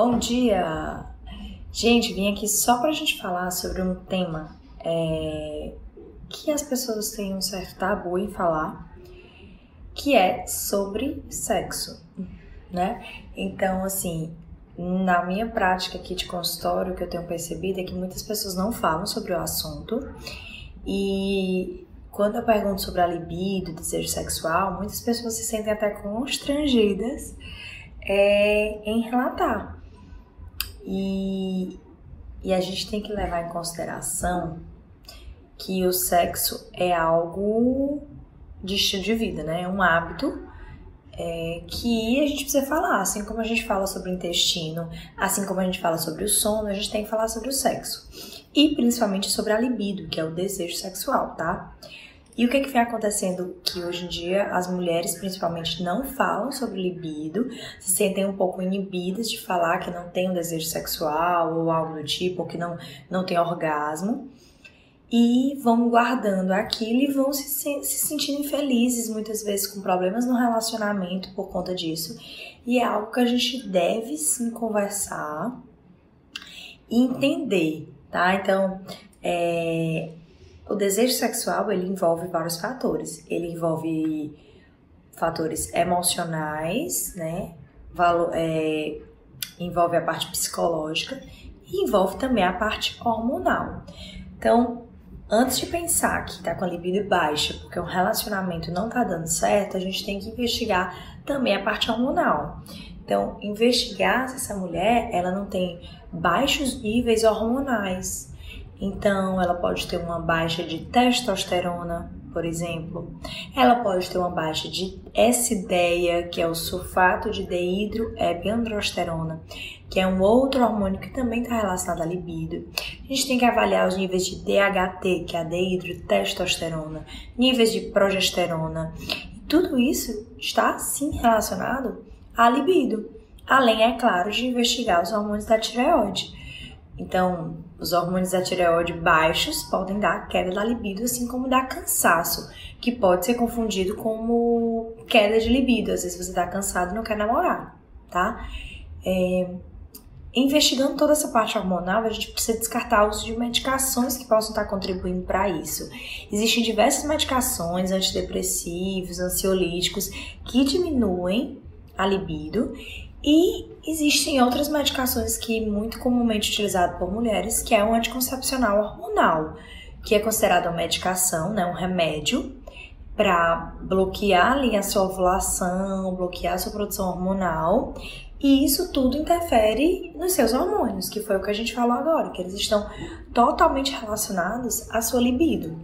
Bom dia! Gente, vim aqui só pra gente falar sobre um tema é, que as pessoas têm um certo tabu em falar, que é sobre sexo, né? Então, assim, na minha prática aqui de consultório, o que eu tenho percebido é que muitas pessoas não falam sobre o assunto e quando eu pergunto sobre a libido, desejo sexual, muitas pessoas se sentem até constrangidas é, em relatar. E, e a gente tem que levar em consideração que o sexo é algo de estilo de vida, né? É um hábito é, que a gente precisa falar. Assim como a gente fala sobre o intestino, assim como a gente fala sobre o sono, a gente tem que falar sobre o sexo. E principalmente sobre a libido, que é o desejo sexual, tá? E o que, que vem acontecendo que hoje em dia as mulheres principalmente não falam sobre libido, se sentem um pouco inibidas de falar que não tem um desejo sexual ou algo do tipo, ou que não, não tem orgasmo. E vão guardando aquilo e vão se, se sentindo infelizes, muitas vezes com problemas no relacionamento por conta disso. E é algo que a gente deve sim conversar e entender, tá? Então, é, o desejo sexual ele envolve vários fatores. Ele envolve fatores emocionais, né? Valor, é, envolve a parte psicológica e envolve também a parte hormonal. Então, antes de pensar que está com a libido baixa porque um relacionamento não está dando certo, a gente tem que investigar também a parte hormonal. Então, investigar se essa mulher ela não tem baixos níveis hormonais. Então, ela pode ter uma baixa de testosterona, por exemplo. Ela pode ter uma baixa de S-ideia, que é o sulfato de deidroepiandrosterona, que é um outro hormônio que também está relacionado à libido. A gente tem que avaliar os níveis de DHT, que é a deidrotestosterona, níveis de progesterona. E tudo isso está sim relacionado à libido. Além, é claro, de investigar os hormônios da tireoide. Então, os hormônios da tireoide baixos podem dar queda da libido, assim como dar cansaço, que pode ser confundido como queda de libido. Às vezes você está cansado e não quer namorar, tá? É, investigando toda essa parte hormonal, a gente precisa descartar o uso de medicações que possam estar contribuindo para isso. Existem diversas medicações, antidepressivos, ansiolíticos, que diminuem a libido e existem outras medicações que muito comumente utilizado por mulheres, que é o anticoncepcional hormonal, que é considerado uma medicação, né, um remédio para bloquear ali a sua ovulação, bloquear a sua produção hormonal, e isso tudo interfere nos seus hormônios, que foi o que a gente falou agora, que eles estão totalmente relacionados à sua libido.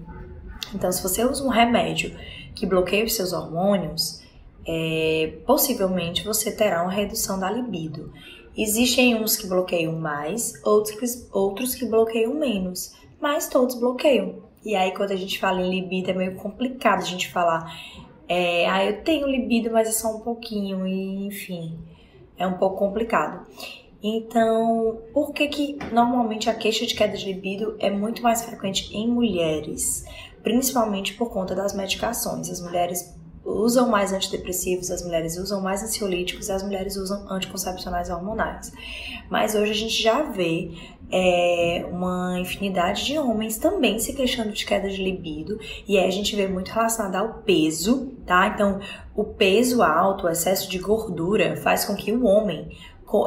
Então, se você usa um remédio que bloqueia os seus hormônios, é, possivelmente você terá uma redução da libido. Existem uns que bloqueiam mais, outros outros que bloqueiam menos, mas todos bloqueiam. E aí, quando a gente fala em libido, é meio complicado a gente falar, é, ah, eu tenho libido, mas é só um pouquinho, e enfim, é um pouco complicado. Então, por que que normalmente a queixa de queda de libido é muito mais frequente em mulheres? Principalmente por conta das medicações. As mulheres usam mais antidepressivos, as mulheres usam mais ansiolíticos, as mulheres usam anticoncepcionais hormonais. Mas hoje a gente já vê é, uma infinidade de homens também se queixando de queda de libido, e aí a gente vê muito relacionado ao peso, tá? Então, o peso alto, o excesso de gordura, faz com que o homem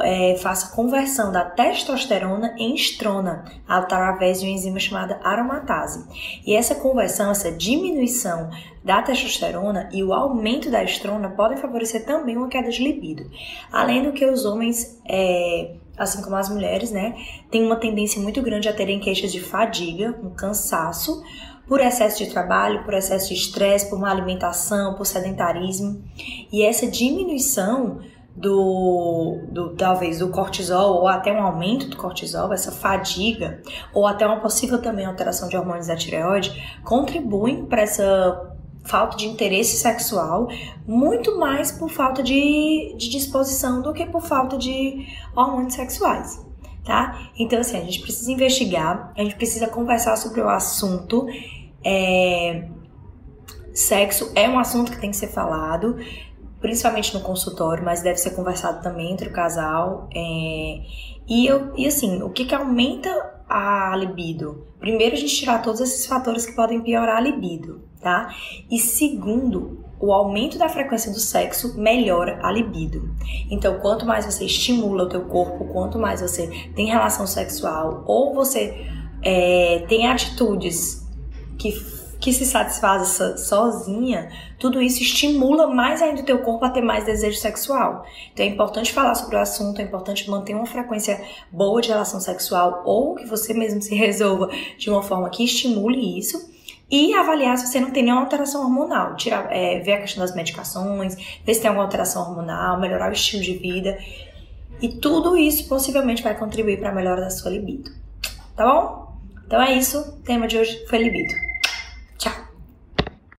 é, faça conversão da testosterona em estrona através de uma enzima chamada aromatase. E essa conversão, essa diminuição da testosterona e o aumento da estrona podem favorecer também uma queda de libido. Além do que os homens, é, assim como as mulheres, né, têm uma tendência muito grande a terem queixas de fadiga, um cansaço, por excesso de trabalho, por excesso de estresse, por má alimentação, por sedentarismo. E essa diminuição do, do talvez do cortisol ou até um aumento do cortisol, essa fadiga ou até uma possível também alteração de hormônios da tireoide contribuem para essa falta de interesse sexual, muito mais por falta de, de disposição do que por falta de hormônios sexuais, tá? Então, assim, a gente precisa investigar, a gente precisa conversar sobre o assunto. É, sexo é um assunto que tem que ser falado principalmente no consultório, mas deve ser conversado também entre o casal. É, e, eu, e assim, o que, que aumenta a libido? Primeiro, a gente tirar todos esses fatores que podem piorar a libido, tá? E segundo, o aumento da frequência do sexo melhora a libido. Então, quanto mais você estimula o teu corpo, quanto mais você tem relação sexual ou você é, tem atitudes que que se satisfaz sozinha, tudo isso estimula mais ainda o teu corpo a ter mais desejo sexual. Então é importante falar sobre o assunto, é importante manter uma frequência boa de relação sexual ou que você mesmo se resolva de uma forma que estimule isso. E avaliar se você não tem nenhuma alteração hormonal. Tirar, é, ver a questão das medicações, ver se tem alguma alteração hormonal, melhorar o estilo de vida. E tudo isso possivelmente vai contribuir para a melhora da sua libido. Tá bom? Então é isso. O tema de hoje foi libido.